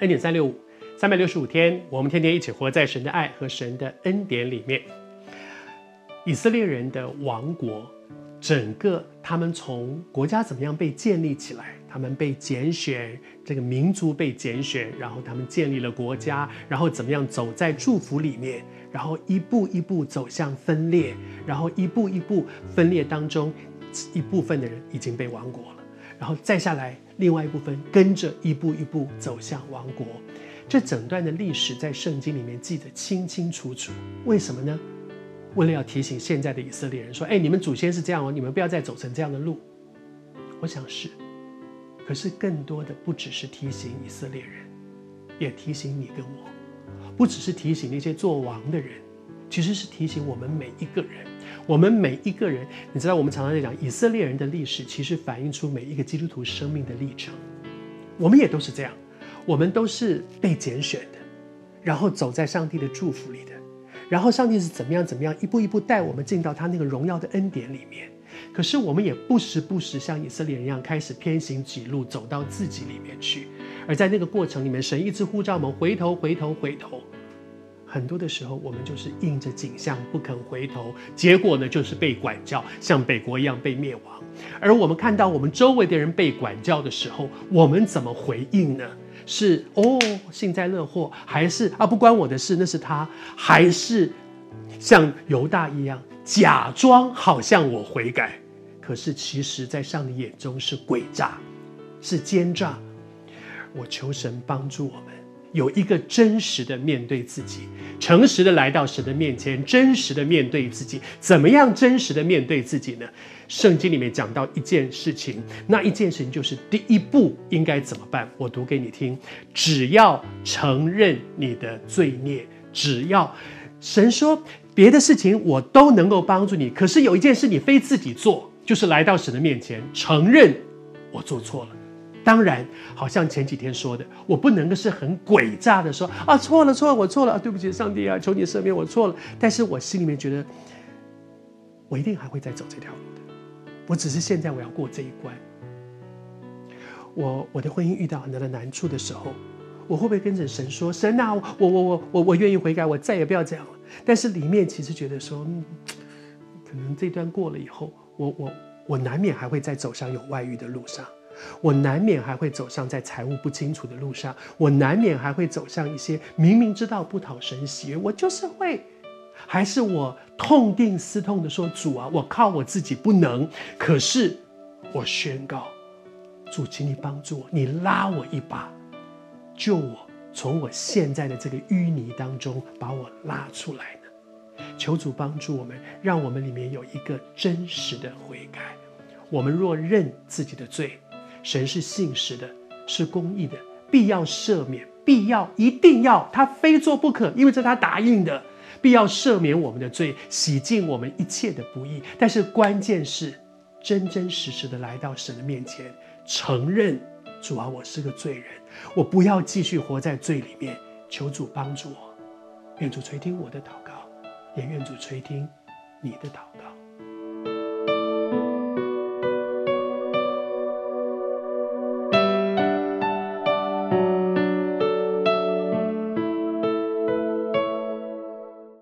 恩典三六五，三百六十五天，我们天天一起活在神的爱和神的恩典里面。以色列人的王国，整个他们从国家怎么样被建立起来，他们被拣选，这个民族被拣选，然后他们建立了国家，然后怎么样走在祝福里面，然后一步一步走向分裂，然后一步一步分裂当中，一部分的人已经被亡国了。然后再下来，另外一部分跟着一步一步走向王国，这整段的历史在圣经里面记得清清楚楚。为什么呢？为了要提醒现在的以色列人说：“哎，你们祖先是这样哦，你们不要再走成这样的路。”我想是，可是更多的不只是提醒以色列人，也提醒你跟我，不只是提醒那些做王的人，其实是提醒我们每一个人。我们每一个人，你知道，我们常常在讲以色列人的历史，其实反映出每一个基督徒生命的历程。我们也都是这样，我们都是被拣选的，然后走在上帝的祝福里的，然后上帝是怎么样怎么样一步一步带我们进到他那个荣耀的恩典里面。可是我们也不时不时像以色列人一样，开始偏行己路，走到自己里面去。而在那个过程里面，神一直呼召我们回头，回头，回头。很多的时候，我们就是硬着颈项不肯回头，结果呢，就是被管教，像北国一样被灭亡。而我们看到我们周围的人被管教的时候，我们怎么回应呢？是哦，幸灾乐祸，还是啊，不关我的事，那是他，还是像犹大一样假装好像我悔改，可是其实在上帝眼中是诡诈，是奸诈。我求神帮助我们。有一个真实的面对自己，诚实的来到神的面前，真实的面对自己。怎么样真实的面对自己呢？圣经里面讲到一件事情，那一件事情就是第一步应该怎么办？我读给你听：只要承认你的罪孽，只要神说别的事情我都能够帮助你，可是有一件事你非自己做，就是来到神的面前，承认我做错了。当然，好像前几天说的，我不能够是很诡诈的说啊，错了错了，我错了，对不起，上帝啊，求你赦免我错了。但是我心里面觉得，我一定还会再走这条路的。我只是现在我要过这一关。我我的婚姻遇到很大的难处的时候，我会不会跟着神说，神啊，我我我我我愿意悔改，我再也不要这样了。但是里面其实觉得说，嗯，可能这段过了以后，我我我难免还会再走上有外遇的路上。我难免还会走向在财务不清楚的路上，我难免还会走向一些明明知道不讨神喜，我就是会，还是我痛定思痛的说，主啊，我靠我自己不能，可是我宣告，主，请你帮助我，你拉我一把，救我从我现在的这个淤泥当中把我拉出来呢？求主帮助我们，让我们里面有一个真实的悔改。我们若认自己的罪。神是信实的，是公义的，必要赦免，必要一定要，他非做不可，因为这是他答应的，必要赦免我们的罪，洗净我们一切的不义。但是关键是真真实实的来到神的面前，承认主啊，我是个罪人，我不要继续活在罪里面，求主帮助我，愿主垂听我的祷告，也愿主垂听你的祷告。